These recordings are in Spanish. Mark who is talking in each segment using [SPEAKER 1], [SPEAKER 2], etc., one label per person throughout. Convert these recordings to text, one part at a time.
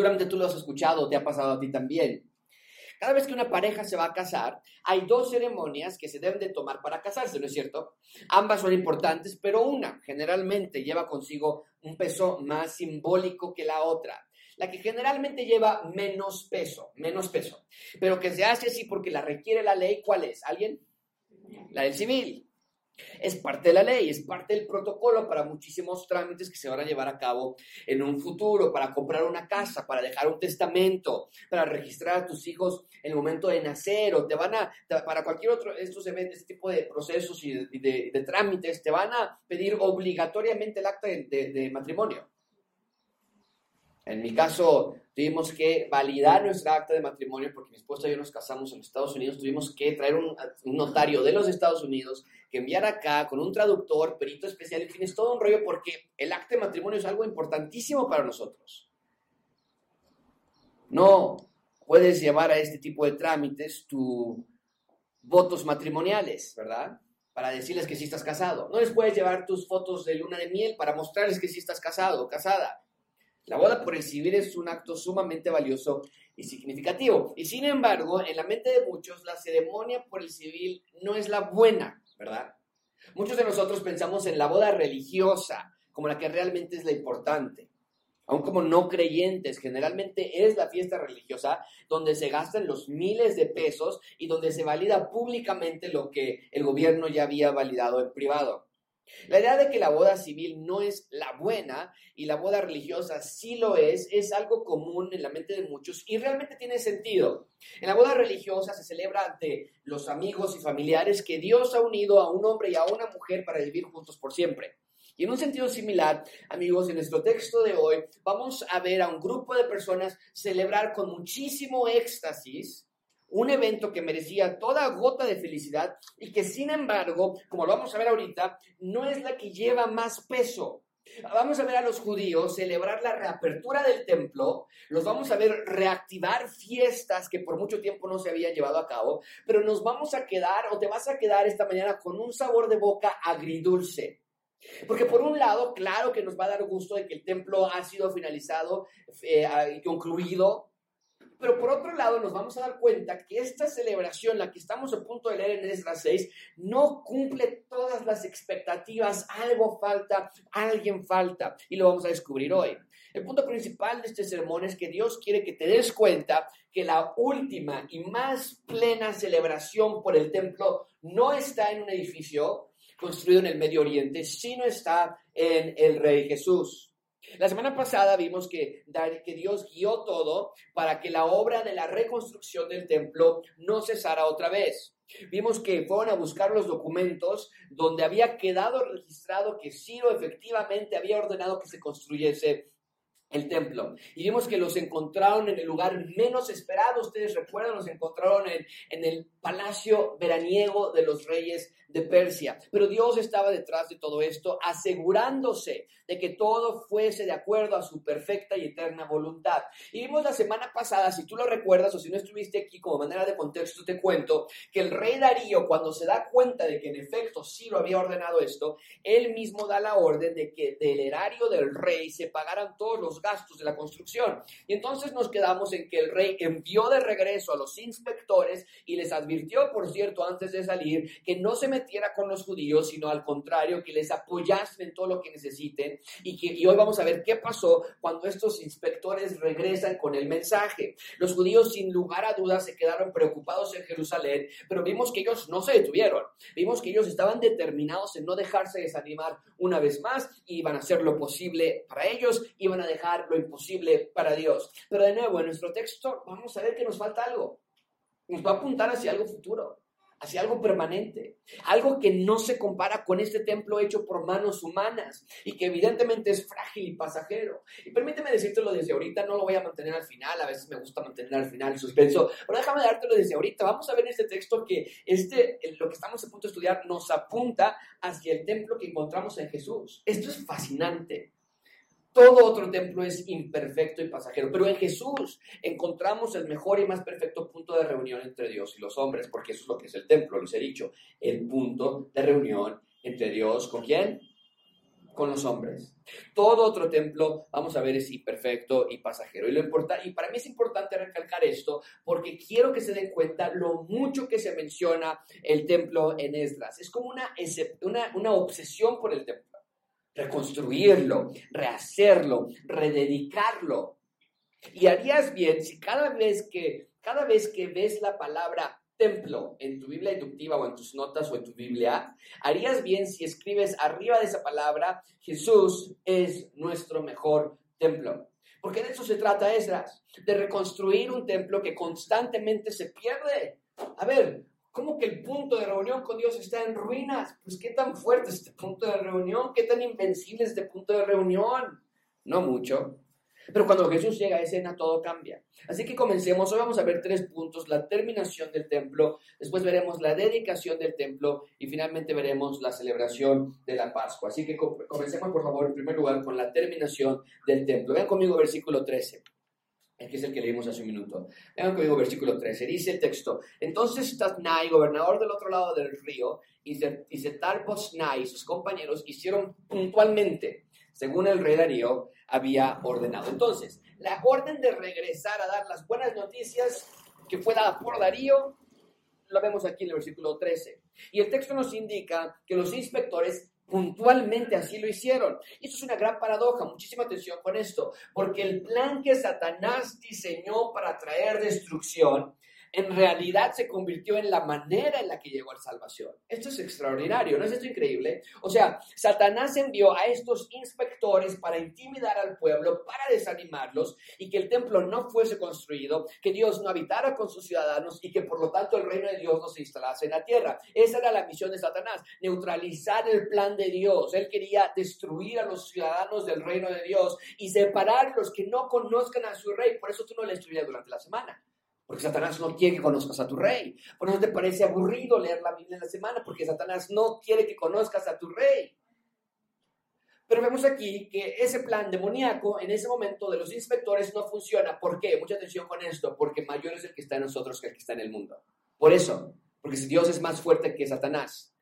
[SPEAKER 1] Seguramente tú lo has escuchado, te ha pasado a ti también. Cada vez que una pareja se va a casar, hay dos ceremonias que se deben de tomar para casarse, ¿no es cierto? Ambas son importantes, pero una generalmente lleva consigo un peso más simbólico que la otra. La que generalmente lleva menos peso, menos peso, pero que se hace así porque la requiere la ley, ¿cuál es? ¿Alguien? La del civil. Es parte de la ley, es parte del protocolo para muchísimos trámites que se van a llevar a cabo en un futuro, para comprar una casa, para dejar un testamento, para registrar a tus hijos en el momento de nacer, o te van a, para cualquier otro estos este tipo de procesos y de, trámites, te van a pedir obligatoriamente el acta de matrimonio. En mi caso, tuvimos que validar nuestra acta de matrimonio porque mi esposa y yo nos casamos en los Estados Unidos. Tuvimos que traer un, notario de los Estados Unidos que enviar acá con un traductor, perito especial, en fin, es todo un rollo porque el acta de matrimonio es algo importantísimo para nosotros. No puedes llevar a este tipo de trámites tus votos matrimoniales, ¿verdad? Para decirles que sí estás casado. No les puedes llevar tus fotos de luna de miel para mostrarles que sí estás casado o casada. La boda por el civil es un acto sumamente valioso y significativo. Y sin embargo, en la mente de muchos, la ceremonia por el civil no es la buena, ¿verdad? Muchos de nosotros pensamos en la boda religiosa como la que realmente es la importante. Aún como no creyentes, generalmente es la fiesta religiosa donde se gastan los miles de pesos y donde se valida públicamente lo que el gobierno ya había validado en privado. La idea de que la boda civil no es la buena y la boda religiosa sí lo es, es algo común en la mente de muchos y realmente tiene sentido. En la boda religiosa se celebra ante los amigos y familiares que Dios ha unido a un hombre y a una mujer para vivir juntos por siempre. Y en un sentido similar, amigos, en nuestro texto de hoy vamos a ver a un grupo de personas celebrar con muchísimo éxtasis un evento que merecía toda gota de felicidad y que sin embargo, como lo vamos a ver ahorita, no es la que lleva más peso. Vamos a ver a los judíos celebrar la reapertura del templo, los vamos a ver reactivar fiestas que por mucho tiempo no se habían llevado a cabo, pero nos vamos a quedar o te vas a quedar esta mañana con un sabor de boca agridulce. Porque por un lado, claro que nos va a dar gusto de que el templo ha sido finalizado eh, y concluido, pero por otro lado, nos vamos a dar cuenta que esta celebración, la que estamos a punto de leer en Esdras 6, no cumple todas las expectativas. Algo falta, alguien falta. Y lo vamos a descubrir hoy. El punto principal de este sermón es que Dios quiere que te des cuenta que la última y más plena celebración por el templo no está en un edificio construido en el Medio Oriente, sino está en el Rey Jesús. La semana pasada vimos que, que Dios guió todo para que la obra de la reconstrucción del templo no cesara otra vez. Vimos que fueron a buscar los documentos donde había quedado registrado que Ciro efectivamente había ordenado que se construyese el templo. Y vimos que los encontraron en el lugar menos esperado. Ustedes recuerdan, los encontraron en, en el palacio veraniego de los reyes de Persia. Pero Dios estaba detrás de todo esto, asegurándose de que todo fuese de acuerdo a su perfecta y eterna voluntad. Y vimos la semana pasada, si tú lo recuerdas o si no estuviste aquí como manera de contexto, te cuento que el rey Darío, cuando se da cuenta de que en efecto sí lo había ordenado esto, él mismo da la orden de que del erario del rey se pagaran todos los gastos de la construcción. Y entonces nos quedamos en que el rey envió de regreso a los inspectores y les advirtió, por cierto, antes de salir, que no se metiera con los judíos, sino al contrario, que les apoyasen en todo lo que necesiten y, que, hoy vamos a ver qué pasó cuando estos inspectores regresan con el mensaje. Los judíos sin lugar a dudas se quedaron preocupados en Jerusalén, pero vimos que ellos no se detuvieron. Vimos que ellos estaban determinados en no dejarse desanimar una vez más y iban a hacer lo posible para ellos, iban a dejar lo imposible para Dios. Pero de nuevo, en nuestro texto vamos a ver que nos falta algo. Nos va a apuntar hacia algo futuro hacia algo permanente, algo que no se compara con este templo hecho por manos humanas y que evidentemente es frágil y pasajero. Y permíteme decírtelo desde ahorita, no lo voy a mantener al final, a veces me gusta mantener al final el suspenso, pero déjame dártelo desde ahorita. Vamos a ver en este texto que este, lo que estamos a punto de estudiar nos apunta hacia el templo que encontramos en Jesús. Esto es fascinante. Todo otro templo es imperfecto y pasajero, pero en Jesús encontramos el mejor y más perfecto punto de reunión entre Dios y los hombres, porque eso es lo que es el templo, les he dicho, el punto de reunión entre Dios con quién? con los hombres. Todo otro templo, vamos a ver, es imperfecto y pasajero. Y, lo importa, y para mí es importante recalcar esto porque quiero que se den cuenta lo mucho que se menciona el templo en Esdras. Es como una, una, una obsesión por el templo. Reconstruirlo, rehacerlo, rededicarlo. Y harías bien si cada vez que, cada vez que ves la palabra templo en tu Biblia inductiva o en tus notas o en tu Biblia, harías bien si escribes arriba de esa palabra, Jesús es nuestro mejor templo. Porque de eso se trata Esdras, de reconstruir un templo que constantemente se pierde. A ver, ¿cómo que el punto de reunión con Dios está en ruinas? Pues qué tan fuerte es este punto de reunión, qué tan invencible es este punto de reunión. No mucho. Pero cuando Jesús llega a escena, todo cambia. Así que comencemos. Hoy vamos a ver tres puntos. La terminación del templo, después veremos la dedicación del templo y finalmente veremos la celebración de la Pascua. Así que comencemos, por favor, en primer lugar, con la terminación del templo. Vean conmigo versículo 13 que es el que leímos hace un minuto. Vean conmigo versículo 13, dice el texto, entonces Tatnai, gobernador del otro lado del río, y Zetar y sus compañeros hicieron puntualmente, según el rey Darío, había ordenado. Entonces, la orden de regresar a dar las buenas noticias que fue dada por Darío, lo vemos aquí en el versículo 13. Y el texto nos indica que los inspectores puntualmente así lo hicieron. Y eso es una gran paradoja, muchísima atención con esto, porque el plan que Satanás diseñó para traer destrucción en realidad se convirtió en la manera en la que llegó a la salvación. Esto es extraordinario, ¿no es esto increíble? O sea, Satanás envió a estos inspectores para intimidar al pueblo, para desanimarlos y que el templo no fuese construido, que Dios no habitara con sus ciudadanos y que por lo tanto el reino de Dios no se instalase en la tierra. Esa era la misión de Satanás, neutralizar el plan de Dios. Él quería destruir a los ciudadanos del reino de Dios y separar los que no conozcan a su rey. Por eso tú no le instruías durante la semana. Porque Satanás no quiere que conozcas a tu rey. Por eso te parece aburrido leer la Biblia en la semana, porque Satanás no quiere que conozcas a tu rey. Pero vemos aquí que ese plan demoníaco en ese momento de los inspectores no funciona. ¿Por qué? Mucha atención con esto. Porque mayor es el que está en nosotros que el que está en el mundo. Por eso. Porque si Dios es más fuerte que Satanás.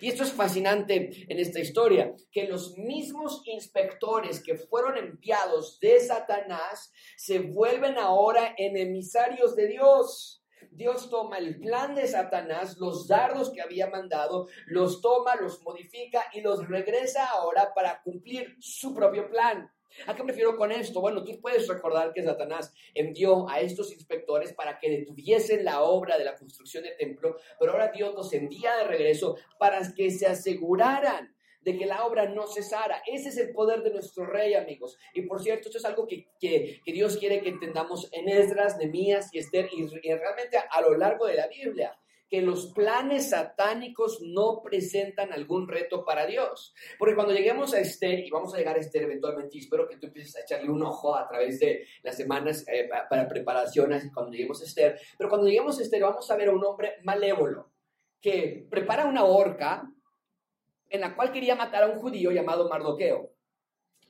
[SPEAKER 1] Y esto es fascinante en esta historia, que los mismos inspectores que fueron enviados de Satanás se vuelven ahora enemisarios de Dios. Dios toma el plan de Satanás, los dardos que había mandado, los toma, los modifica y los regresa ahora para cumplir su propio plan. ¿A qué me refiero con esto? Bueno, tú puedes recordar que Satanás envió a estos inspectores para que detuviesen la obra de la construcción del templo, pero ahora Dios los envía de regreso para que se aseguraran de que la obra no cesara. Ese es el poder de nuestro rey, amigos. Y por cierto, esto es algo que, que, Dios quiere que entendamos en Esdras, Nemías y Esther y, y realmente a lo largo de la Biblia que los planes satánicos no presentan algún reto para Dios. Porque cuando lleguemos a Esther, y vamos a llegar a Esther eventualmente, y espero que tú empieces a echarle un ojo a través de las semanas eh, para preparaciones cuando lleguemos a Esther, pero cuando lleguemos a Esther vamos a ver a un hombre malévolo que prepara una horca en la cual quería matar a un judío llamado Mardoqueo.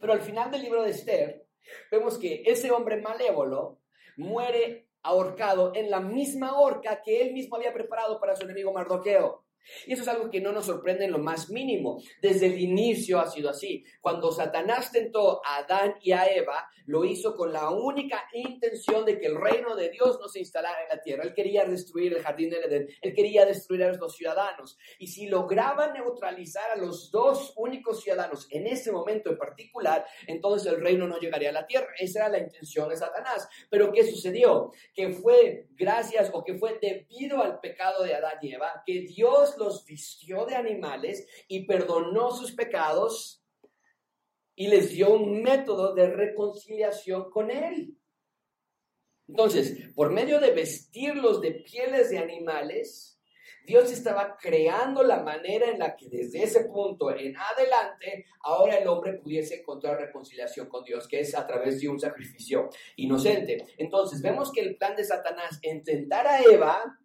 [SPEAKER 1] Pero al final del libro de Esther, vemos que ese hombre malévolo muere ahorcado en la misma horca que él mismo había preparado para su enemigo Mardoqueo. Y eso es algo que no nos sorprende en lo más mínimo. Desde el inicio ha sido así. Cuando Satanás tentó a Adán y a Eva, lo hizo con la única intención de que el reino de Dios no se instalara en la tierra. Él quería destruir el jardín del Edén. Él quería destruir a los ciudadanos. Y si lograba neutralizar a los dos únicos ciudadanos en ese momento en particular, entonces el reino no llegaría a la tierra. Esa era la intención de Satanás. Pero ¿qué sucedió? Que fue gracias o que fue debido al pecado de Adán y Eva que Dios los vistió de animales y perdonó sus pecados y les dio un método de reconciliación con Él. Entonces, por medio de vestirlos de pieles de animales, Dios estaba creando la manera en la que desde ese punto en adelante, ahora el hombre pudiese encontrar reconciliación con Dios, que es a través de un sacrificio inocente. Entonces, vemos que el plan de Satanás en tentar a Eva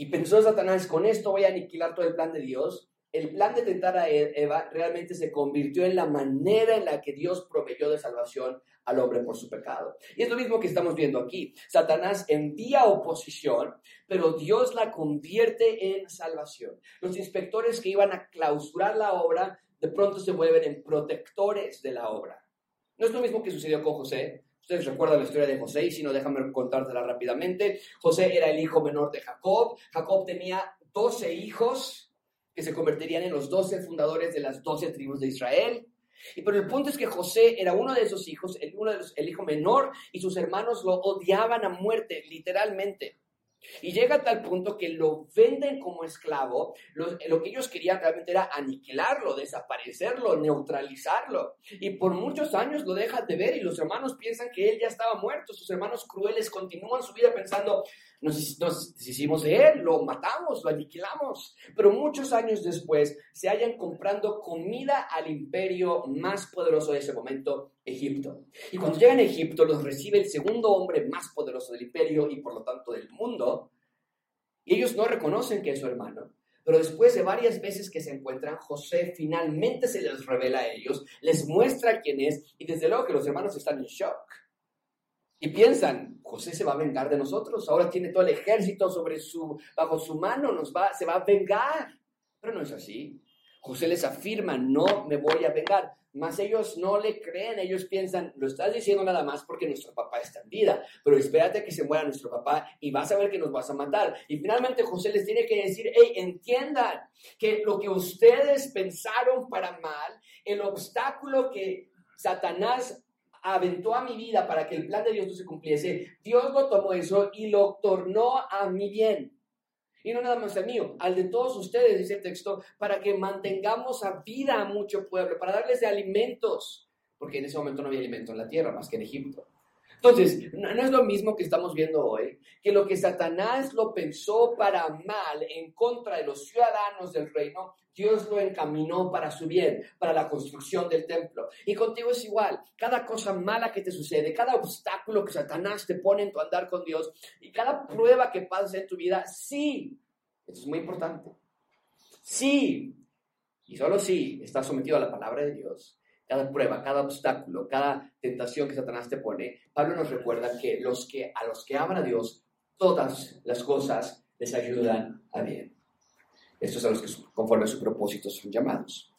[SPEAKER 1] y pensó Satanás, con esto voy a aniquilar todo el plan de Dios. El plan de tentar a e-, Eva realmente se convirtió en la manera en la que Dios proveyó de salvación al hombre por su pecado. Y es lo mismo que estamos viendo aquí. Satanás envía oposición, pero Dios la convierte en salvación. Los inspectores que iban a clausurar la obra de pronto se vuelven en protectores de la obra. No es lo mismo que sucedió con José. Ustedes recuerdan la historia de José y si no, déjame contártela rápidamente. José era el hijo menor de Jacob. Jacob tenía 12 hijos que se convertirían en los 12 fundadores de las 12 tribus de Israel. Y pero el punto es que José era uno de esos hijos, el, hijo menor, y sus hermanos lo odiaban a muerte, literalmente. Y llega a tal punto que lo venden como esclavo. Lo, que ellos querían realmente era aniquilarlo, desaparecerlo, neutralizarlo. Y por muchos años lo dejan de ver y los hermanos piensan que él ya estaba muerto. Sus hermanos crueles continúan su vida pensando, nos, nos deshicimos de él, lo matamos, lo aniquilamos. Pero muchos años después se hallan comprando comida al imperio más poderoso de ese momento, Egipto. Y cuando llegan a Egipto los recibe el segundo hombre más poderoso del imperio y por lo tanto del mundo. Y ellos no reconocen que es su hermano. Pero después de varias veces que se encuentran, José finalmente se les revela a ellos, les muestra quién es y desde luego que los hermanos están en shock. Y piensan, José se va a vengar de nosotros, ahora tiene todo el ejército sobre su, bajo su mano, nos va, se va a vengar. Pero no es así. José les afirma, no me voy a vengar. Mas ellos no le creen, ellos piensan, lo estás diciendo nada más porque nuestro papá está en vida, pero espérate que se muera nuestro papá y vas a ver que nos vas a matar. Y finalmente José les tiene que decir, hey, entiendan que lo que ustedes pensaron para mal, el obstáculo que Satanás aventó a mi vida para que el plan de Dios no se cumpliese, Dios lo tomó eso y lo tornó a mi bien. Y no nada más al mío, al de todos ustedes, dice el texto, para que mantengamos a vida a mucho pueblo, para darles de alimentos, porque en ese momento no había alimento en la tierra más que en Egipto. Entonces, no, es lo mismo que estamos viendo hoy, que lo que Satanás lo pensó para mal en contra de los ciudadanos del reino, Dios lo encaminó para su bien, para la construcción del templo. Y contigo es igual. Cada cosa mala que te sucede, cada obstáculo que Satanás te pone en tu andar con Dios y cada prueba que pasas en tu vida, sí, esto es muy importante. Sí, y solo sí, estás sometido a la palabra de Dios. Cada prueba, cada obstáculo, cada tentación que Satanás te pone, Pablo nos recuerda que, los que a los que aman a Dios, todas las cosas les ayudan a bien. Estos son los que conforme a su propósito son llamados.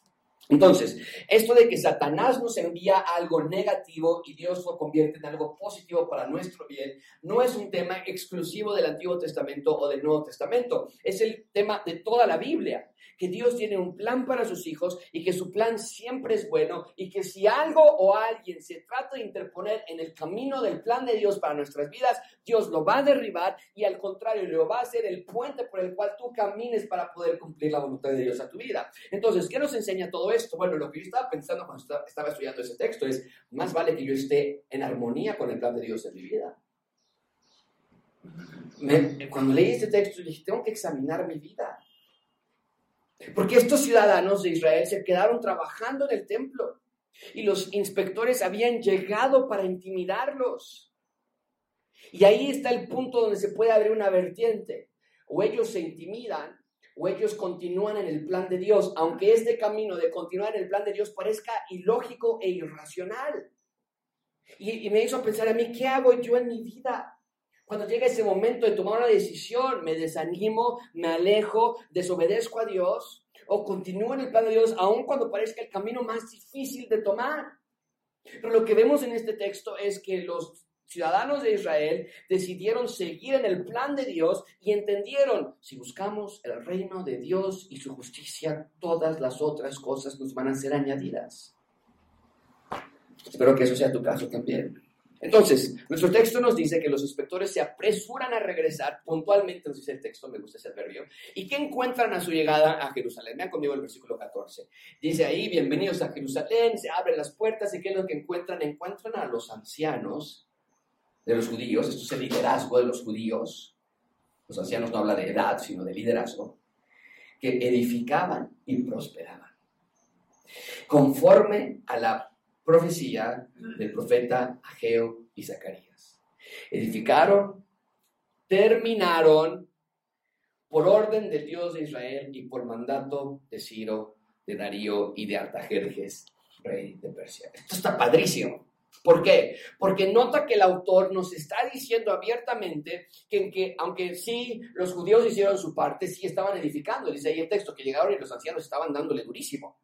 [SPEAKER 1] Entonces, esto de que Satanás nos envía algo negativo y Dios lo convierte en algo positivo para nuestro bien, no es un tema exclusivo del Antiguo Testamento o del Nuevo Testamento, es el tema de toda la Biblia que Dios tiene un plan para sus hijos y que su plan siempre es bueno y que si algo o alguien se trata de interponer en el camino del plan de Dios para nuestras vidas, Dios lo va a derribar y al contrario, lo va a hacer el puente por el cual tú camines para poder cumplir la voluntad de Dios a tu vida. Entonces, ¿qué nos enseña todo esto? Bueno, lo que yo estaba pensando cuando estaba estudiando ese texto es, más vale que yo esté en armonía con el plan de Dios en mi vida. cuando leí este texto dije, tengo que examinar mi vida. Porque estos ciudadanos de Israel se quedaron trabajando en el templo y los inspectores habían llegado para intimidarlos. Y ahí está el punto donde se puede abrir una vertiente. O ellos se intimidan o ellos continúan en el plan de Dios, aunque este camino de continuar en el plan de Dios parezca ilógico e irracional. Y, y me hizo pensar a mí, ¿qué hago yo en mi vida? Cuando llega ese momento de tomar una decisión, me desanimo, me alejo, desobedezco a Dios o continúo en el plan de Dios, aun cuando parezca el camino más difícil de tomar. Pero lo que vemos en este texto es que los ciudadanos de Israel decidieron seguir en el plan de Dios y entendieron, si buscamos el reino de Dios y su justicia, todas las otras cosas nos van a ser añadidas. Espero que eso sea tu caso también. Entonces, nuestro texto nos dice que los inspectores se apresuran a regresar, puntualmente nos dice el texto, me gusta ese adverbio, y que encuentran a su llegada a Jerusalén. Vean conmigo el versículo 14. Dice ahí, bienvenidos a Jerusalén, se abren las puertas y ¿qué es lo que encuentran? Encuentran a los ancianos de los judíos, esto es el liderazgo de los judíos. Los ancianos no hablan de edad, sino de liderazgo, que edificaban y prosperaban. Conforme a la profecía del profeta Ageo y Zacarías. Edificaron, terminaron por orden del Dios de Israel y por mandato de Ciro, de Darío y de Artajerjes, rey de Persia. Esto está padrísimo. ¿Por qué? Porque nota que el autor nos está diciendo abiertamente que, que, aunque sí los judíos hicieron su parte, sí estaban edificando. Dice ahí el texto que llegaron y los ancianos estaban dándole durísimo.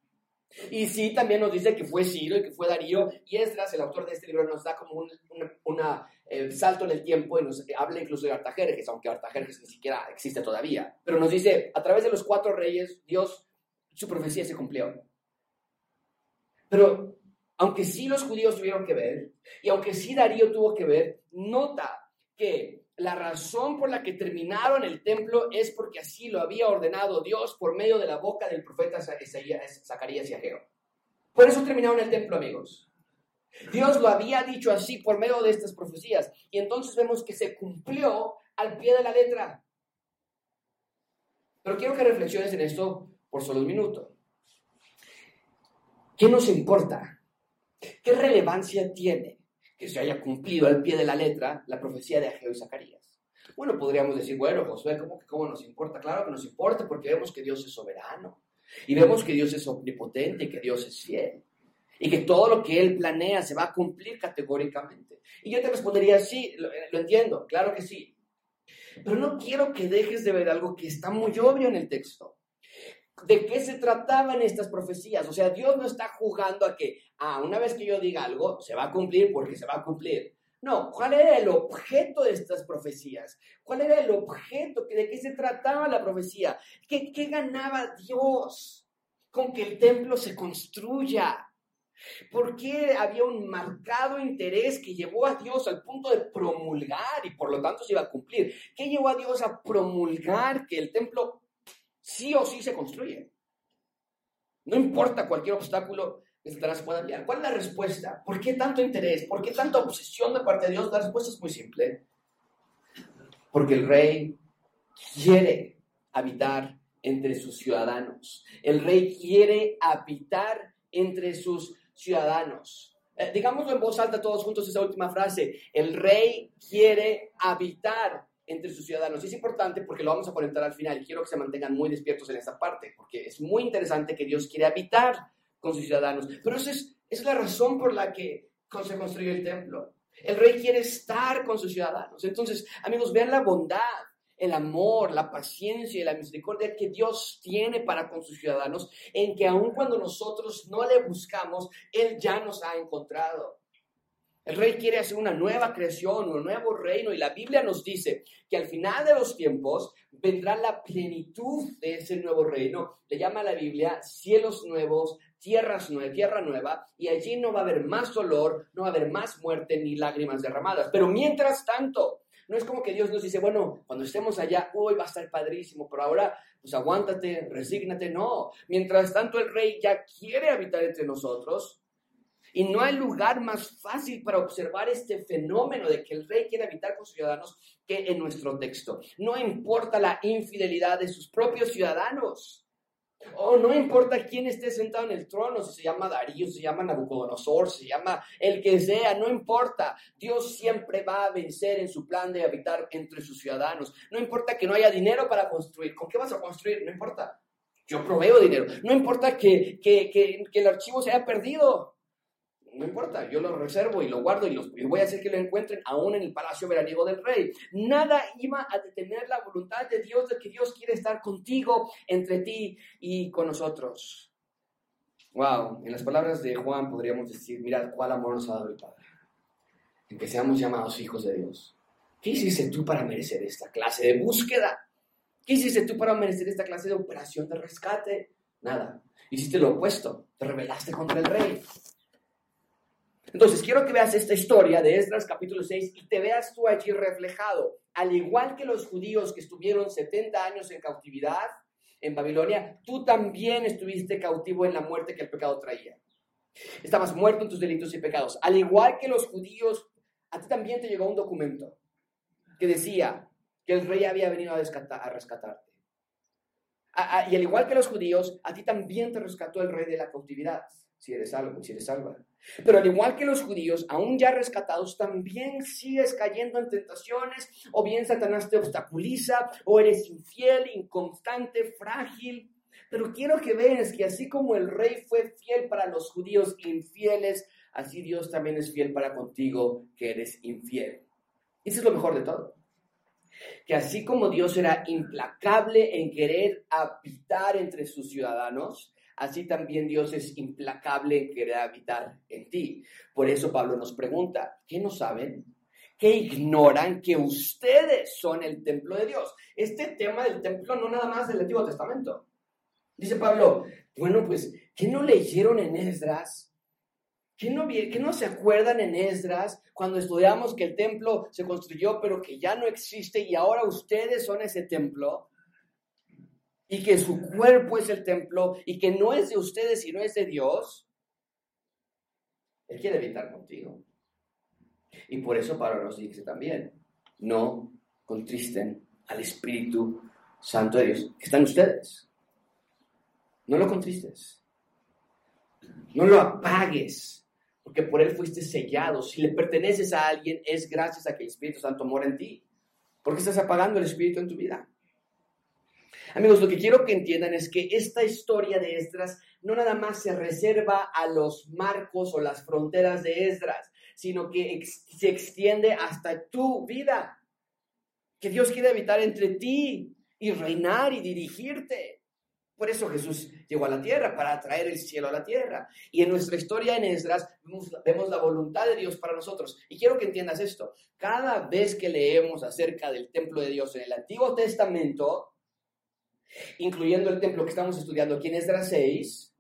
[SPEAKER 1] Y sí, también nos dice que fue Ciro y que fue Darío. Y Esdras, el autor de este libro, nos da como un una, eh, salto en el tiempo y nos habla incluso de Artajerjes, aunque Artajerjes ni siquiera existe todavía. Pero nos dice, a través de los cuatro reyes, Dios, su profecía se cumplió. Pero aunque sí los judíos tuvieron que ver, y aunque sí Darío tuvo que ver, nota que la razón por la que terminaron el templo es porque así lo había ordenado Dios por medio de la boca del profeta Zacarías y Ageo. Por eso terminaron el templo, amigos. Dios lo había dicho así por medio de estas profecías. Y entonces vemos que se cumplió al pie de la letra. Pero quiero que reflexiones en esto por solo un minuto. ¿Qué nos importa? ¿Qué relevancia tiene que se haya cumplido al pie de la letra la profecía de Ageo y Zacarías? Bueno, podríamos decir, bueno, Josué, ¿cómo, ¿cómo nos importa? Claro que nos importa porque vemos que Dios es soberano y vemos que Dios es omnipotente y que Dios es fiel y que todo lo que Él planea se va a cumplir categóricamente. Y yo te respondería, sí, lo, lo entiendo, claro que sí. Pero no quiero que dejes de ver algo que está muy obvio en el texto. ¿De qué se trataban estas profecías? O sea, Dios no está jugando a que, ah, una vez que yo diga algo, se va a cumplir porque se va a cumplir. No, ¿cuál era el objeto de estas profecías? ¿Cuál era el objeto? ¿De qué se trataba la profecía? ¿Qué, qué ganaba Dios con que el templo se construya? ¿Por qué había un marcado interés que llevó a Dios al punto de promulgar y por lo tanto se iba a cumplir? ¿Qué llevó a Dios a promulgar que el templo sí o sí se construye. No importa cualquier obstáculo Satanás pueda enviar. ¿Cuál es la respuesta? ¿Por qué tanto interés? ¿Por qué tanta obsesión de parte de Dios? La respuesta es muy simple. Porque el rey quiere habitar entre sus ciudadanos. El rey quiere habitar entre sus ciudadanos. Eh, digámoslo en voz alta todos juntos esa última frase. El rey quiere habitar entre sus ciudadanos. Es importante porque lo vamos a conectar al final quiero que se mantengan muy despiertos en esta parte, porque es muy interesante que Dios quiere habitar con sus ciudadanos. Pero esa es, es la razón por la que se construyó el templo. El rey quiere estar con sus ciudadanos. Entonces, amigos, vean la bondad, el amor, la paciencia y la misericordia que Dios tiene para con sus ciudadanos, en que aun cuando nosotros no le buscamos, Él ya nos ha encontrado. El rey quiere hacer una nueva creación, un nuevo reino y la Biblia nos dice que al final de los tiempos vendrá la plenitud de ese nuevo reino. Le llama la Biblia cielos nuevos, tierras nuevas, tierra nueva y allí no va a haber más dolor, no va a haber más muerte ni lágrimas derramadas. Pero mientras tanto, no es como que Dios nos dice, bueno, cuando estemos allá, hoy va a estar padrísimo, pero ahora, pues aguántate, resígnate. No, mientras tanto el rey ya quiere habitar entre nosotros y no hay lugar más fácil para observar este fenómeno de que el rey quiere habitar con sus ciudadanos que en nuestro texto. No importa la infidelidad de sus propios ciudadanos. O no importa quién esté sentado en el trono, si se llama Darío, si se llama Nabucodonosor, si se llama el que sea, no importa. Dios siempre va a vencer en su plan de habitar entre sus ciudadanos. No importa que no haya dinero para construir. ¿Con qué vas a construir? No importa. Yo proveo dinero. No importa que, que, que, que el archivo se haya perdido no importa, yo lo reservo y lo guardo y, los, voy a hacer que lo encuentren aún en el palacio veraniego del rey. Nada iba a detener la voluntad de Dios, de que Dios quiere estar contigo, entre ti y con nosotros. Wow, en las palabras de Juan podríamos decir, mirad cuál amor nos ha dado el Padre, en que seamos llamados hijos de Dios. ¿Qué hiciste tú para merecer esta clase de búsqueda? ¿Qué hiciste tú para merecer esta clase de operación de rescate? Nada. Hiciste lo opuesto, te rebelaste contra el rey. Entonces, quiero que veas esta historia de Esdras capítulo 6 y te veas tú allí reflejado. Al igual que los judíos que estuvieron 70 años en cautividad en Babilonia, tú también estuviste cautivo en la muerte que el pecado traía. Estabas muerto en tus delitos y pecados. Al igual que los judíos, a ti también te llegó un documento que decía que el rey había venido a, rescatarte. y al igual que los judíos, a ti también te rescató el rey de la cautividad si eres salvo, si eres salva. Pero al igual que los judíos, aún ya rescatados, también sigues cayendo en tentaciones, o bien Satanás te obstaculiza, o eres infiel, inconstante, frágil. Pero quiero que veas que así como el rey fue fiel para los judíos infieles, así Dios también es fiel para contigo que eres infiel. Eso es lo mejor de todo. Que así como Dios era implacable en querer habitar entre sus ciudadanos, así también Dios es implacable en querer habitar en ti. Por eso Pablo nos pregunta, ¿qué no saben? ¿Qué ignoran que ustedes son el templo de Dios? Este tema del templo no nada más del Antiguo Testamento. Dice Pablo, bueno, pues, ¿qué no leyeron en Esdras? ¿Qué no, ¿Qué no se acuerdan en Esdras cuando estudiamos que el templo se construyó pero que ya no existe y ahora ustedes son ese templo? Y que su cuerpo es el templo y que no es de ustedes sino es de Dios, Él quiere evitar contigo. Y por eso Pablo nos dice también, no contristen al Espíritu Santo de Dios, que está en ustedes. No lo contristes. No lo apagues, porque por Él fuiste sellado. Si le perteneces a alguien, es gracias a que el Espíritu Santo mora en ti. ¿Por qué estás apagando el Espíritu en tu vida? Amigos, lo que quiero que entiendan es que esta historia de Esdras no nada más se reserva a los marcos o las fronteras de Esdras, sino que se extiende hasta tu vida. Que Dios quiere habitar entre ti y reinar y dirigirte. Por eso Jesús llegó a la tierra, para traer el cielo a la tierra. Y en nuestra historia en Esdras vemos, vemos, la voluntad de Dios para nosotros. Y quiero que entiendas esto. Cada vez que leemos acerca del templo de Dios en el Antiguo Testamento, incluyendo el templo que estamos estudiando aquí en Esdras 6,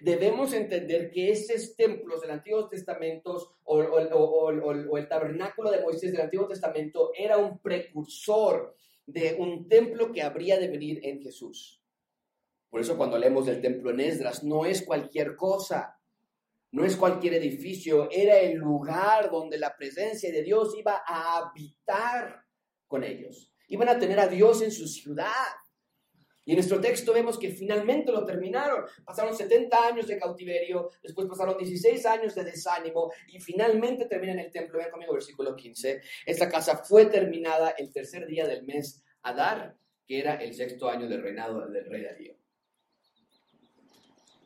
[SPEAKER 1] debemos entender que esos templos del Antiguo Testamento o, o, el tabernáculo de Moisés del Antiguo Testamento era un precursor de un templo que habría de venir en Jesús. Por eso cuando leemos del templo en Esdras, no es cualquier cosa, no es cualquier edificio, era el lugar donde la presencia de Dios iba a habitar con ellos. Iban a tener a Dios en su ciudad. Y en nuestro texto vemos que finalmente lo terminaron. Pasaron 70 años de cautiverio, después pasaron 16 años de desánimo y finalmente terminan el templo. Vean conmigo versículo 15. Esta casa fue terminada el tercer día del mes Adar, que era el sexto año del reinado del rey Darío.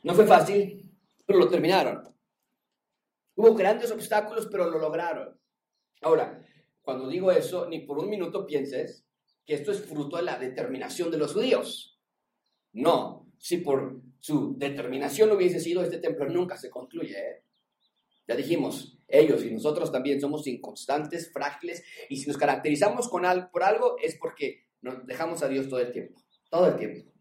[SPEAKER 1] No fue fácil, pero lo terminaron. Hubo grandes obstáculos, pero lo lograron. Ahora, cuando digo eso, ni por un minuto pienses que esto es fruto de la determinación de los judíos. No, si por su determinación hubiese sido, este templo nunca se concluye. ¿eh? Ya dijimos, ellos y nosotros también somos inconstantes, frágiles, y si nos caracterizamos por algo es porque nos dejamos a Dios todo el tiempo, todo el tiempo.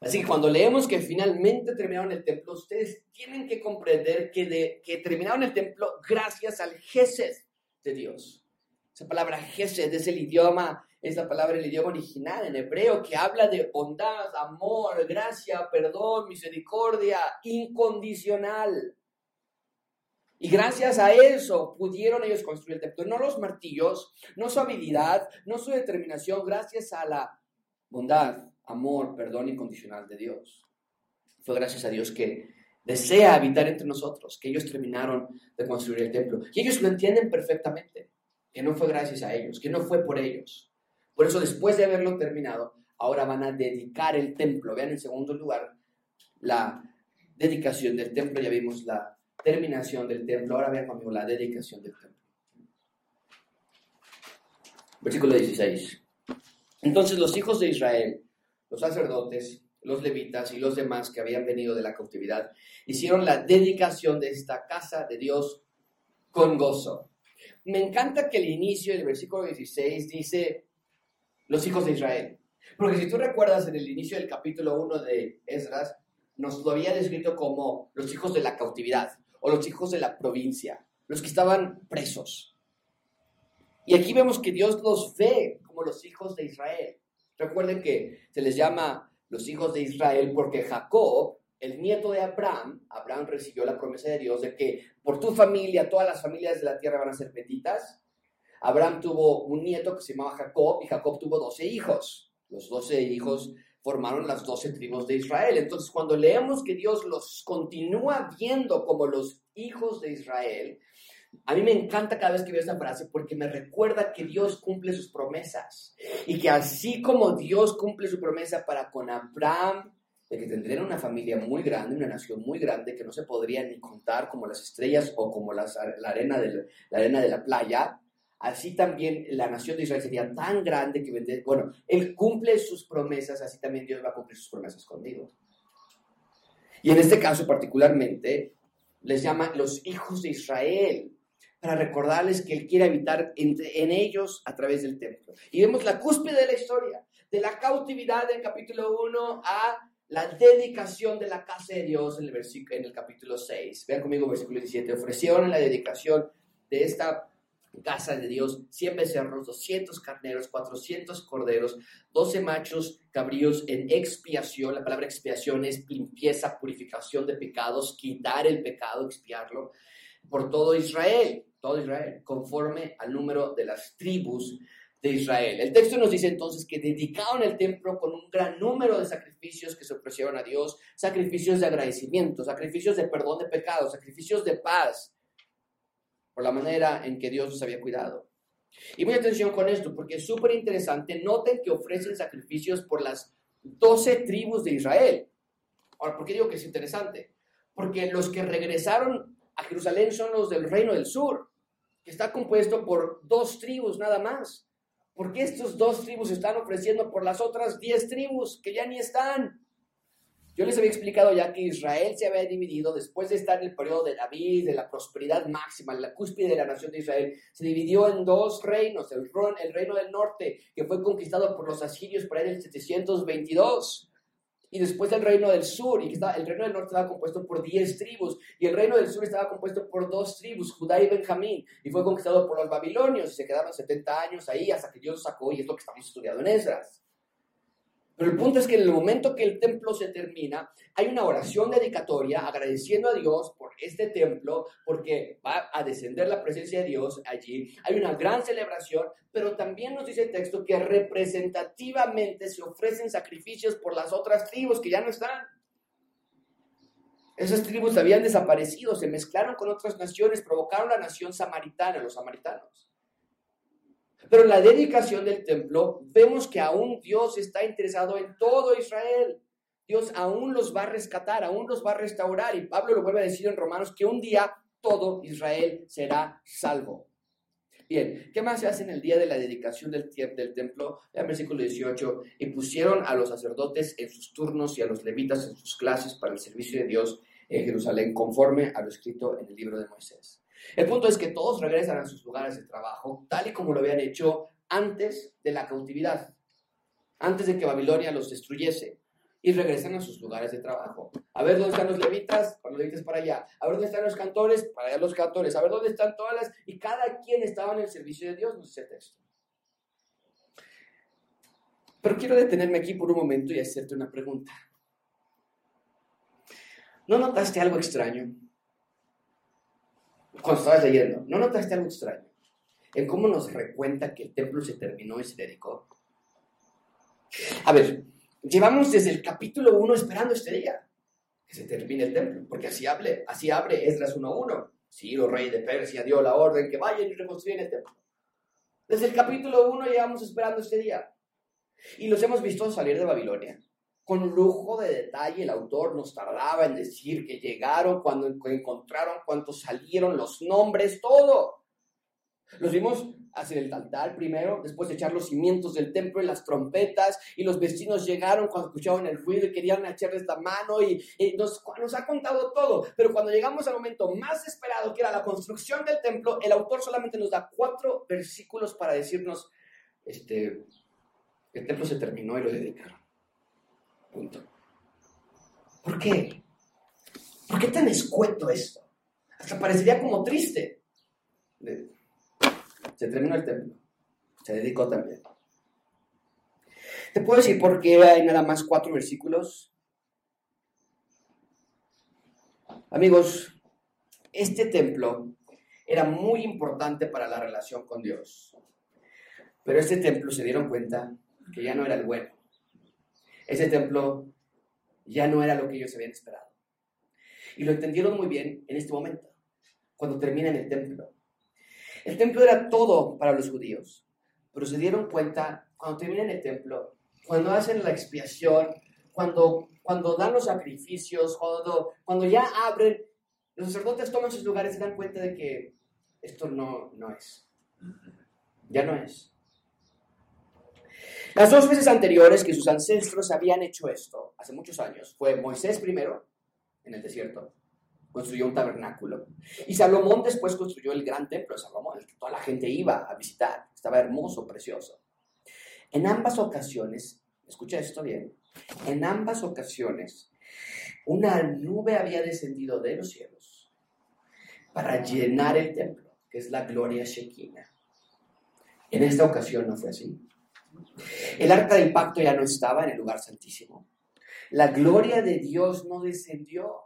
[SPEAKER 1] Así que cuando leemos que finalmente terminaron el templo, ustedes tienen que comprender que, de, que terminaron el templo gracias al Gesed de Dios. Esa palabra Gesed es el idioma es la palabra el idioma original en hebreo que habla de bondad, amor, gracia, perdón, misericordia incondicional. Y gracias a eso pudieron ellos construir el templo. No los martillos, no su habilidad, no su determinación, gracias a la bondad, amor, perdón incondicional de Dios. Fue gracias a Dios que desea habitar entre nosotros, que ellos terminaron de construir el templo. Y ellos lo entienden perfectamente, que no fue gracias a ellos, que no fue por ellos. Por eso después de haberlo terminado, ahora van a dedicar el templo. Vean en segundo lugar la dedicación del templo. Ya vimos la terminación del templo. Ahora vean conmigo la dedicación del templo. Versículo 16. Entonces los hijos de Israel, los sacerdotes, los levitas y los demás que habían venido de la cautividad, hicieron la dedicación de esta casa de Dios con gozo. Me encanta que el inicio del versículo 16 dice, los hijos de Israel. Porque si tú recuerdas en el inicio del capítulo 1 de Esdras, nos lo había descrito como los hijos de la cautividad o los hijos de la provincia, los que estaban presos. Y aquí vemos que Dios los ve como los hijos de Israel. Recuerden que se les llama los hijos de Israel porque Jacob, el nieto de Abraham, Abraham recibió la promesa de Dios de que por tu familia, todas las familias de la tierra van a ser benditas Abraham tuvo un nieto que se llamaba Jacob y Jacob tuvo doce hijos. Los doce hijos formaron las doce tribus de Israel. Entonces, cuando leemos que Dios los continúa viendo como los hijos de Israel, a mí me encanta cada vez que veo esta frase porque me recuerda que Dios cumple sus promesas y que así como Dios cumple su promesa para con Abraham, de que tendrían una familia muy grande, una nación muy grande que no se podría ni contar como las estrellas o como la, arena de, la arena de la playa, así también la nación de Israel sería tan grande que, bueno, Él cumple sus promesas, así también Dios va a cumplir sus promesas conmigo. Y en este caso particularmente les llama los hijos de Israel, para recordarles que Él quiere habitar en ellos a través del templo. Y vemos la cúspide de la historia, de la cautividad del capítulo 1 a la dedicación de la casa de Dios en el, en el capítulo 6. Vean conmigo versículo 17. Ofrecieron la dedicación de esta casa de Dios 100 becerros, 200 carneros, 400 corderos, 12 machos cabríos en expiación. La palabra expiación es limpieza, purificación de pecados, quitar el pecado, expiarlo por todo Israel todo Israel, conforme al número de las tribus de Israel. El texto nos dice entonces que dedicaron el templo con un gran número de sacrificios que se ofrecieron a Dios, sacrificios de agradecimiento, sacrificios de perdón de pecados, sacrificios de paz, por la manera en que Dios los había cuidado. Y muy atención con esto, porque es súper interesante. Noten que ofrecen sacrificios por las doce tribus de Israel. Ahora, ¿por qué digo que es interesante? Porque los que regresaron a Jerusalén son los del reino del sur que está compuesto por dos tribus nada más. ¿Por qué estos dos tribus están ofreciendo por las otras diez tribus que ya ni están? Yo les había explicado ya que Israel se había dividido después de estar en el periodo de David, de la prosperidad máxima, en la cúspide de la nación de Israel. Se dividió en dos reinos, el, reino del norte, que fue conquistado por los asirios para el 722, y después el reino del sur, y que estaba, el reino del norte estaba compuesto por 10 tribus, y el reino del sur estaba compuesto por dos tribus, Judá y Benjamín, y fue conquistado por los babilonios, y se quedaron 70 años ahí hasta que Dios sacó, y es lo que estamos estudiando en Esdras. Pero el punto es que en el momento que el templo se termina, hay una oración dedicatoria agradeciendo a Dios por este templo, porque va a descender la presencia de Dios allí. Hay una gran celebración, pero también nos dice el texto que representativamente se ofrecen sacrificios por las otras tribus que ya no están. Esas tribus habían desaparecido, se mezclaron con otras naciones, provocaron la nación samaritana, los samaritanos. Pero en la dedicación del templo vemos que aún Dios está interesado en todo Israel. Dios aún los va a rescatar, aún los va a restaurar. Y Pablo lo vuelve a decir en Romanos que un día todo Israel será salvo. Bien, ¿qué más se hace en el día de la dedicación del, del templo? El versículo 18, y pusieron a los sacerdotes en sus turnos y a los levitas en sus clases para el servicio de Dios en Jerusalén, conforme a lo escrito en el libro de Moisés. El punto es que todos regresan a sus lugares de trabajo, tal y como lo habían hecho antes de la cautividad, antes de que Babilonia los destruyese, y regresan a sus lugares de trabajo. A ver dónde están los levitas, con los levitas para allá. A ver dónde están los cantores, para allá los cantores. A ver dónde están todas las... Y cada quien estaba en el servicio de Dios, no sé texto. Pero quiero detenerme aquí por un momento y hacerte una pregunta. ¿No notaste algo extraño? Cuando estabas leyendo, ¿no notaste algo extraño? En cómo nos recuenta que el templo se terminó y se dedicó. A ver, llevamos desde el capítulo 1 esperando este día, que se termine el templo, porque así, hable, así abre Esdras 1.1. Ciro, rey de Persia, dio la orden que vayan y reconstruyan el templo. Desde el capítulo 1 llevamos esperando este día. Y los hemos visto salir de Babilonia con lujo de detalle el autor nos tardaba en decir que llegaron, cuando encontraron, cuántos salieron, los nombres, todo. Los vimos hacer el altar primero, después echar los cimientos del templo y las trompetas, y los vecinos llegaron cuando escuchaban el ruido y querían echarles la mano, y, nos, nos, ha contado todo. Pero cuando llegamos al momento más esperado, que era la construcción del templo, el autor solamente nos da cuatro versículos para decirnos, este, el templo se terminó y lo dedicaron. Punto. ¿Por qué? ¿Por qué tan escueto esto? Hasta parecería como triste. Se terminó el templo. Se dedicó también. ¿Te puedo decir por qué hay nada más cuatro versículos? Amigos, este templo era muy importante para la relación con Dios. Pero este templo se dieron cuenta que ya no era el bueno. Ese templo ya no era lo que ellos habían esperado. Y lo entendieron muy bien en este momento, cuando terminan el templo. El templo era todo para los judíos, pero se dieron cuenta cuando terminan el templo, cuando hacen la expiación, cuando, cuando dan los sacrificios, cuando, cuando ya abren, los sacerdotes toman sus lugares y se dan cuenta de que esto no, no es. Ya no es. Las dos veces anteriores que sus ancestros habían hecho esto, hace muchos años, fue Moisés primero en el desierto. Construyó un tabernáculo. Y Salomón después construyó el gran templo de Salomón, el que toda la gente iba a visitar. Estaba hermoso, precioso. En ambas ocasiones, escucha esto bien, en ambas ocasiones, una nube había descendido de los cielos para llenar el templo, que es la gloria Shekinah. En esta ocasión no fue así. El arca del pacto ya no estaba en el lugar santísimo. La gloria de Dios no descendió.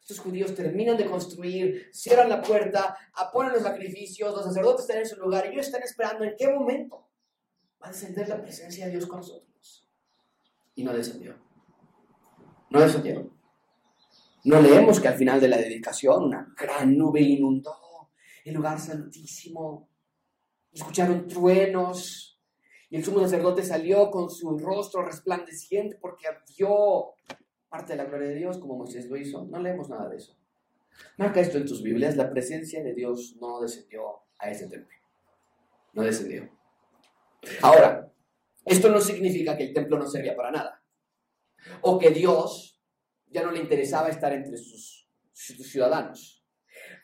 [SPEAKER 1] Estos judíos terminan de construir, cierran la puerta, ponen los sacrificios, los sacerdotes están en su lugar y ellos están esperando en qué momento va a descender la presencia de Dios con nosotros. Y no descendió. No descendió. No leemos que al final de la dedicación una gran nube inundó el lugar santísimo. Escucharon truenos, el sumo sacerdote salió con su rostro resplandeciente porque vio parte de la gloria de Dios como Moisés lo hizo. No leemos nada de eso. Marca esto en tus Biblias. La presencia de Dios no descendió a ese templo. No descendió. Ahora, esto no significa que el templo no servía para nada. O que Dios ya no le interesaba estar entre sus ciudadanos.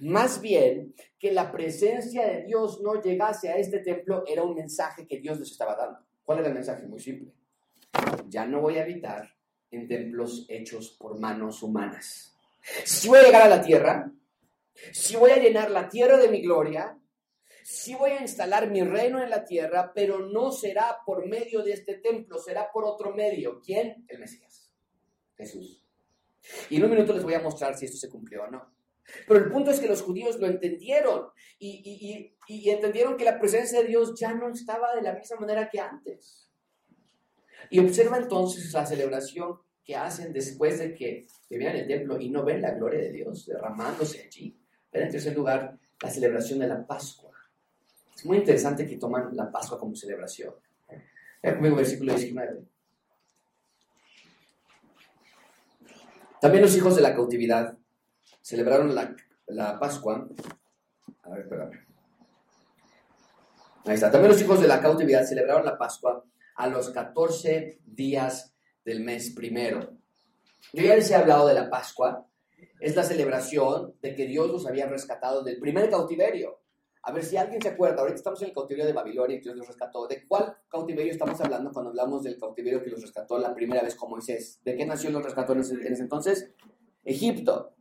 [SPEAKER 1] Más bien, que la presencia de Dios no llegase a este templo era un mensaje que Dios les estaba dando. ¿Cuál era el mensaje? Muy simple. Ya no voy a habitar en templos hechos por manos humanas. Si voy a llegar a la tierra, si voy a llenar la tierra de mi gloria, si voy a instalar mi reino en la tierra, pero no será por medio de este templo, será por otro medio. ¿Quién? El Mesías. Jesús. Y en un minuto les voy a mostrar si esto se cumplió o no. Pero el punto es que los judíos lo entendieron y, entendieron que la presencia de Dios ya no estaba de la misma manera que antes. Y observa entonces la celebración que hacen después de que, vean el templo y no ven la gloria de Dios derramándose allí. Ven en tercer lugar la celebración de la Pascua. Es muy interesante que toman la Pascua como celebración. Vean conmigo versículo 19. También los hijos de la cautividad celebraron la, la Pascua. A ver, espérame. Ahí está. También los hijos de la cautividad celebraron la Pascua a los 14 días del mes primero. Yo ya les he hablado de la Pascua. Es la celebración de que Dios los había rescatado del primer cautiverio. A ver si alguien se acuerda, ahorita estamos en el cautiverio de Babilonia y Dios los rescató. ¿De cuál cautiverio estamos hablando cuando hablamos del cautiverio que los rescató la primera vez con Moisés? ¿De qué nación los rescató en ese, en ese entonces? Egipto.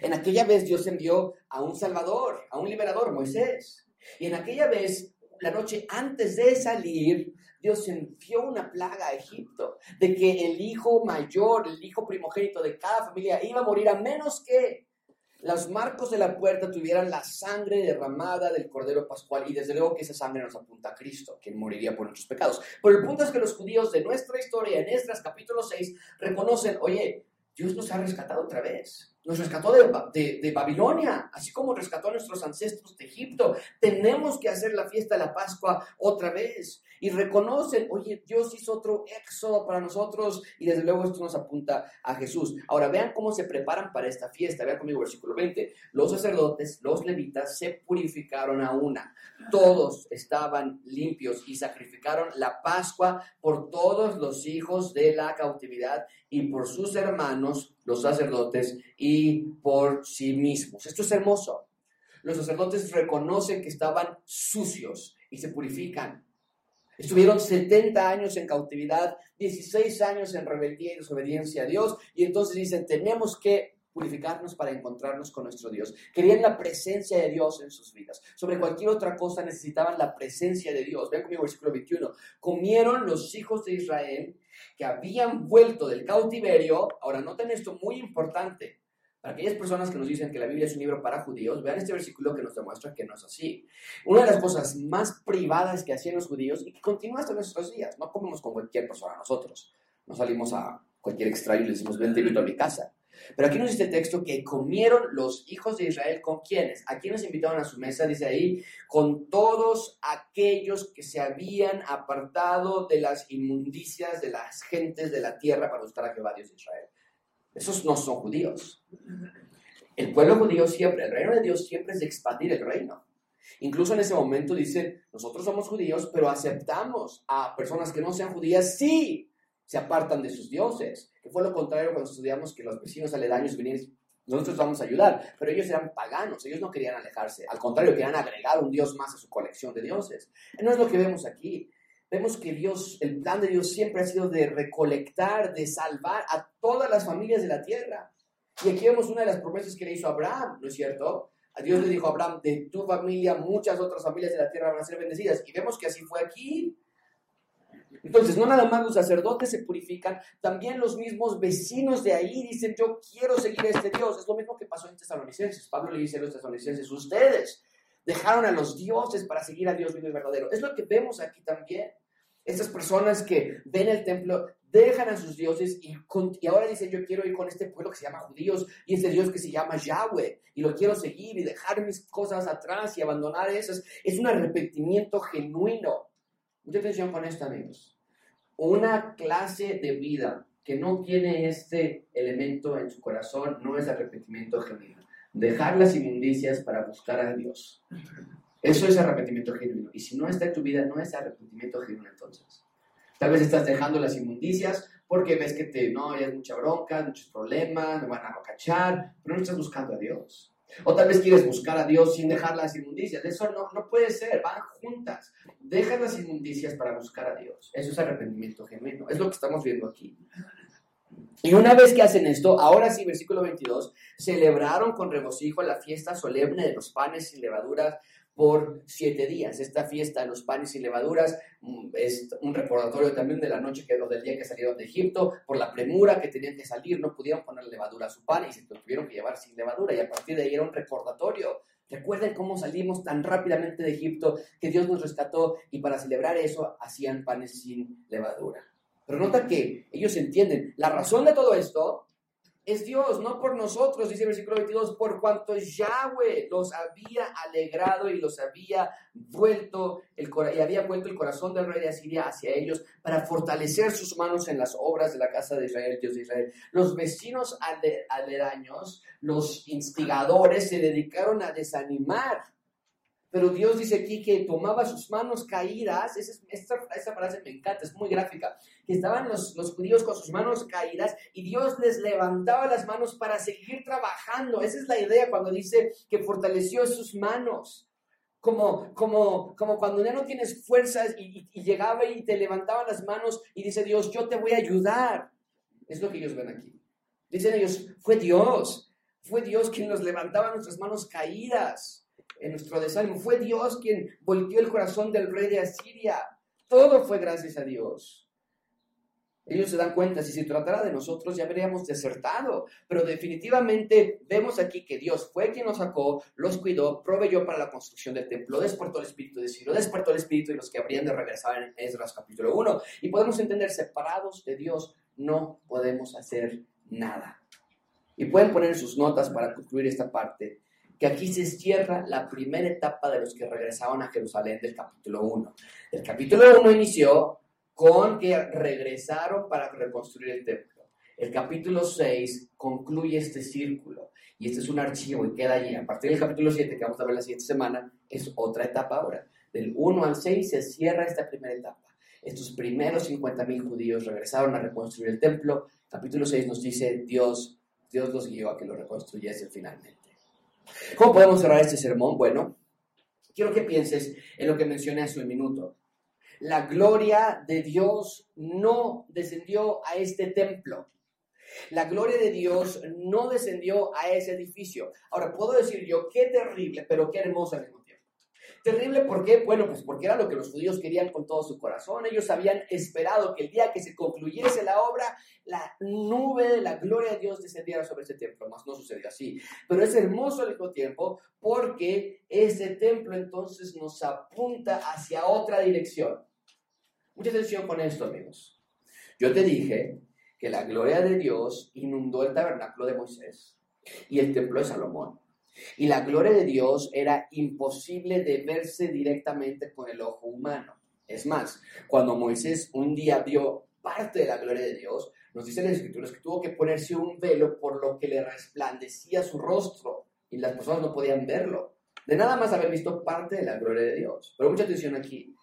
[SPEAKER 1] En aquella vez Dios envió a un Salvador, a un liberador, Moisés. Y en aquella vez, la noche antes de salir, Dios envió una plaga a Egipto, de que el hijo mayor, el hijo primogénito de cada familia iba a morir a menos que los marcos de la puerta tuvieran la sangre derramada del Cordero Pascual. Y desde luego que esa sangre nos apunta a Cristo, quien moriría por nuestros pecados. Pero el punto es que los judíos de nuestra historia, en Esdras capítulo 6, reconocen, oye, Dios nos ha rescatado otra vez nos rescató de, de, Babilonia, así como rescató a nuestros ancestros de Egipto. Tenemos que hacer la fiesta de la Pascua otra vez. Y reconocen, oye, Dios hizo otro éxodo para nosotros y desde luego esto nos apunta a Jesús. Ahora vean cómo se preparan para esta fiesta. Vean conmigo versículo 20. Los sacerdotes, los levitas, se purificaron a una. Todos estaban limpios y sacrificaron la Pascua por todos los hijos de la cautividad y por sus hermanos, los sacerdotes, y por sí mismos. Esto es hermoso. Los sacerdotes reconocen que estaban sucios y se purifican. Estuvieron 70 años en cautividad, 16 años en rebeldía y desobediencia a Dios, y entonces dicen, tenemos que purificarnos para encontrarnos con nuestro Dios. Querían la presencia de Dios en sus vidas. Sobre cualquier otra cosa necesitaban la presencia de Dios. Vean conmigo versículo 21. Comieron los hijos de Israel que habían vuelto del cautiverio. Ahora noten esto muy importante. Para aquellas personas que nos dicen que la Biblia es un libro para judíos, vean este versículo que nos demuestra que no es así. Una de las cosas más privadas que hacían los judíos y que continúa hasta nuestros días, no comemos con cualquier persona nosotros. No salimos a cualquier extraño y le decimos, ven, te invito a mi casa. Pero aquí nos dice el texto que comieron los hijos de Israel con quienes. ¿A quiénes invitaron a su mesa? Dice ahí, con todos aquellos que se habían apartado de las inmundicias de las gentes de la tierra para gustar a Jehová Dios de Israel. Esos no son judíos. El pueblo judío siempre, el reino de Dios siempre es expandir el reino. Incluso en ese momento dice, nosotros somos judíos, pero aceptamos a personas que no sean judías, sí, se apartan de sus dioses, que fue lo contrario cuando estudiamos que los vecinos aledaños venían nosotros vamos a ayudar, pero ellos eran paganos, ellos no querían alejarse, al contrario, querían agregar un dios más a su colección de dioses. No es lo que vemos aquí. Vemos que Dios, el plan de Dios siempre ha sido de recolectar, de salvar a todas las familias de la tierra. Y aquí vemos una de las promesas que le hizo Abraham, ¿no es cierto? A Dios le dijo a Abraham, de tu familia muchas otras familias de la tierra van a ser bendecidas. Y vemos que así fue aquí. Entonces, no nada más los sacerdotes se purifican, también los mismos vecinos de ahí dicen, yo quiero seguir a este Dios. Es lo mismo que pasó en Tesalonicenses. Pablo le dice a los tesalonicenses, ustedes dejaron a los dioses para seguir a Dios vivo y verdadero. Es lo que vemos aquí también. Estas personas que ven el templo dejan a sus dioses y, y, ahora dicen yo quiero ir con este pueblo que se llama judíos y este Dios que se llama Yahweh y lo quiero seguir y dejar mis cosas atrás y abandonar esas. Es un arrepentimiento genuino. Mucha atención con esto, amigos. Una clase de vida que no tiene este elemento en su corazón no es arrepentimiento genuino. Dejar las inmundicias para buscar a Dios. Eso es arrepentimiento genuino. Y si no está en tu vida, no es arrepentimiento genuino entonces. Tal vez estás dejando las inmundicias porque ves que te, no, hay mucha bronca, muchos problemas, me van a cachar, pero no estás buscando a Dios. O tal vez quieres buscar a Dios sin dejar las inmundicias. Eso no, no puede ser, van juntas. Deja las inmundicias para buscar a Dios. Eso es arrepentimiento genuino. Es lo que estamos viendo aquí. Y una vez que hacen esto, ahora sí, versículo 22, celebraron con regocijo la fiesta solemne de los panes sin levaduras por siete días. Esta fiesta de los panes y levaduras mm, es un recordatorio también de la noche que, del día que salieron de Egipto, por la premura que tenían que salir, no pudieron poner levadura a su pan y se tuvieron que llevar sin levadura y a partir de ahí era un recordatorio. Recuerden cómo salimos tan rápidamente de Egipto, que Dios nos rescató y para celebrar eso hacían panes sin levadura. Pero nota que ellos entienden, la razón de todo esto es Dios, no por nosotros, dice el versículo 22, por cuanto Yahweh los había alegrado y los había vuelto el, y había vuelto el corazón del rey de Asiria hacia ellos para fortalecer sus manos en las obras de la casa de Israel, Dios de Israel. Los vecinos aledaños, los instigadores, se dedicaron a desanimar pero Dios dice aquí que tomaba sus manos caídas, esa, frase me encanta, es muy gráfica, que estaban los, judíos con sus manos caídas y Dios les levantaba las manos para seguir trabajando. Esa es la idea cuando dice que fortaleció sus manos. Como, cuando ya no tienes fuerzas y, y llegaba y te levantaba las manos y dice Dios, yo te voy a ayudar. Es lo que ellos ven aquí. Dicen ellos, fue Dios, fue Dios quien nos levantaba nuestras manos caídas en nuestro desánimo. Fue Dios quien volteó el corazón del rey de Asiria. Todo fue gracias a Dios. Ellos se dan cuenta, si se tratara de nosotros ya habríamos desertado, pero definitivamente vemos aquí que Dios fue quien nos sacó, los cuidó, proveyó para la construcción del templo, despertó el espíritu de Ciro, despertó el espíritu de los que habrían de regresar en Esdras capítulo 1. Y podemos entender, separados de Dios no podemos hacer nada. Y pueden poner sus notas para concluir esta parte que aquí se cierra la primera etapa de los que regresaban a Jerusalén del capítulo 1. El capítulo 1 inició con que regresaron para reconstruir el templo. El capítulo 6 concluye este círculo y este es un archivo y queda allí. A partir del capítulo 7, que vamos a ver la siguiente semana, es otra etapa ahora. Del 1 al 6 se cierra esta primera etapa. Estos primeros 50.000 judíos regresaron a reconstruir el templo. Capítulo 6 nos dice Dios, Dios los guió a que lo reconstruyesen finalmente. ¿Cómo podemos cerrar este sermón? Bueno, quiero que pienses en lo que mencioné hace un minuto. La gloria de Dios no descendió a este templo. La gloria de Dios no descendió a ese edificio. Ahora, puedo decir yo, qué terrible, pero qué hermoso al Terrible, ¿por qué? Bueno, pues porque era lo que los judíos querían con todo su corazón. Ellos habían esperado que el día que se concluyese la obra, la nube de la gloria de Dios descendiera sobre ese templo. Más no sucedió así. Pero es hermoso al mismo tiempo porque ese templo entonces nos apunta hacia otra dirección. Mucha atención con esto, amigos. Yo te dije que la gloria de Dios inundó el tabernáculo de Moisés y el templo de Salomón. Y la gloria de Dios era imposible de verse directamente con el ojo humano. Es más, cuando Moisés un día vio parte de la gloria de Dios, nos dicen las escrituras que tuvo que ponerse un velo por lo que le resplandecía su rostro y las personas no podían verlo. De nada más haber visto parte de la gloria de Dios. Pero mucha atención aquí.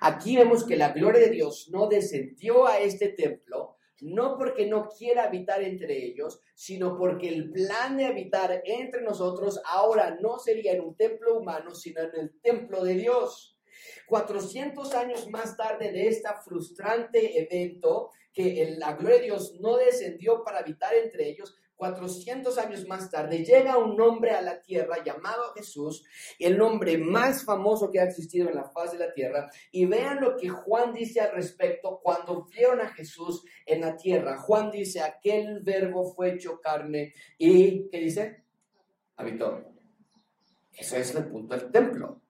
[SPEAKER 1] Aquí vemos que la gloria de Dios no descendió a este templo, no porque no quiera habitar entre ellos, sino porque el plan de habitar entre nosotros ahora no sería en un templo humano, sino en el templo de Dios. 400 años más tarde de este frustrante evento, que la gloria de Dios no descendió para habitar entre ellos, 400 años más tarde, llega un hombre a la tierra llamado Jesús, el nombre más famoso que ha existido en la faz de la tierra. Y vean lo que Juan dice al respecto cuando vieron a Jesús en la tierra. Juan dice, aquel verbo fue hecho carne y, ¿qué dice? Habitó. Eso es el punto del templo.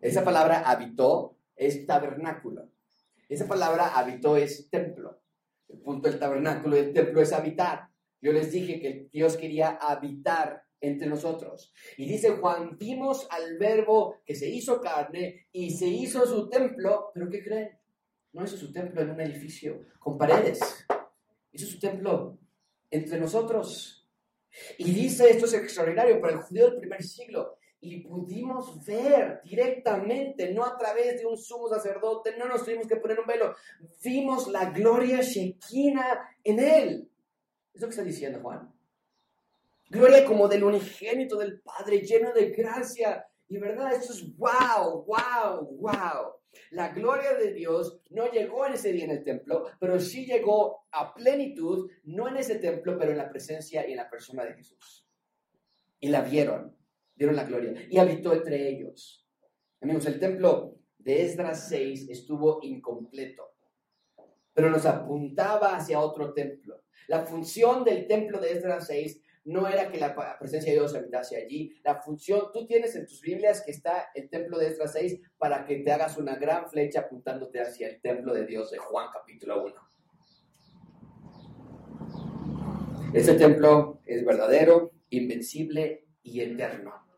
[SPEAKER 1] Esa palabra habitó es tabernáculo. Esa palabra habitó es templo. El punto del tabernáculo del templo es habitar. Yo les dije que Dios quería habitar entre nosotros. Y dice Juan, vimos al verbo que se hizo carne y se hizo su templo, pero ¿qué creen? No hizo su templo en un edificio con paredes. Hizo su templo entre nosotros. Y dice, esto es extraordinario para el judío del primer siglo. Y pudimos ver directamente, no a través de un sumo sacerdote, no nos tuvimos que poner un velo. Vimos la gloria shekinah en él. Es lo que está diciendo Juan. Gloria como del unigénito del Padre, lleno de gracia y verdad. Esto es wow, wow, wow. La gloria de Dios no llegó en ese día en el templo, pero sí llegó a plenitud, no en ese templo, pero en la presencia y en la persona de Jesús. Y la vieron, vieron la gloria y habitó entre ellos. Amigos, el templo de Esdras 6 estuvo incompleto, pero nos apuntaba hacia otro templo. La función del templo de Esdras 6 no era que la presencia de Dios habitase allí. La función, tú tienes en tus Biblias que está el templo de Esdras 6 para que te hagas una gran flecha apuntándote hacia el templo de Dios de Juan capítulo 1. Ese templo es verdadero, invencible y eterno.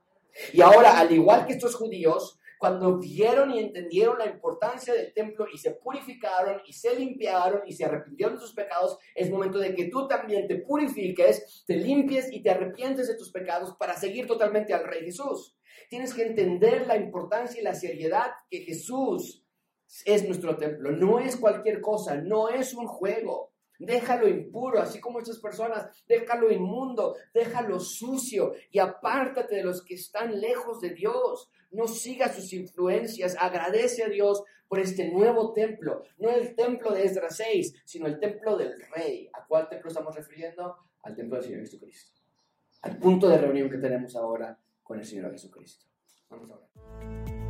[SPEAKER 1] Y ahora, al igual que estos judíos, cuando vieron y entendieron la importancia del templo y se purificaron y se limpiaron y se arrepintieron de sus pecados, es momento de que tú también te purifiques, te limpies y te arrepientes de tus pecados para seguir totalmente al Rey Jesús. Tienes que entender la importancia y la seriedad que Jesús es nuestro templo. No es cualquier cosa, no es un juego. Déjalo impuro, así como estas personas, déjalo inmundo, déjalo sucio y apártate de los que están lejos de Dios. No siga sus influencias, agradece a Dios por este nuevo templo, no el templo de Esdras 6, sino el templo del Rey. ¿A cuál templo estamos refiriendo? Al templo del Señor Jesucristo. Al punto de reunión que tenemos ahora con el Señor Jesucristo. Vamos a ver.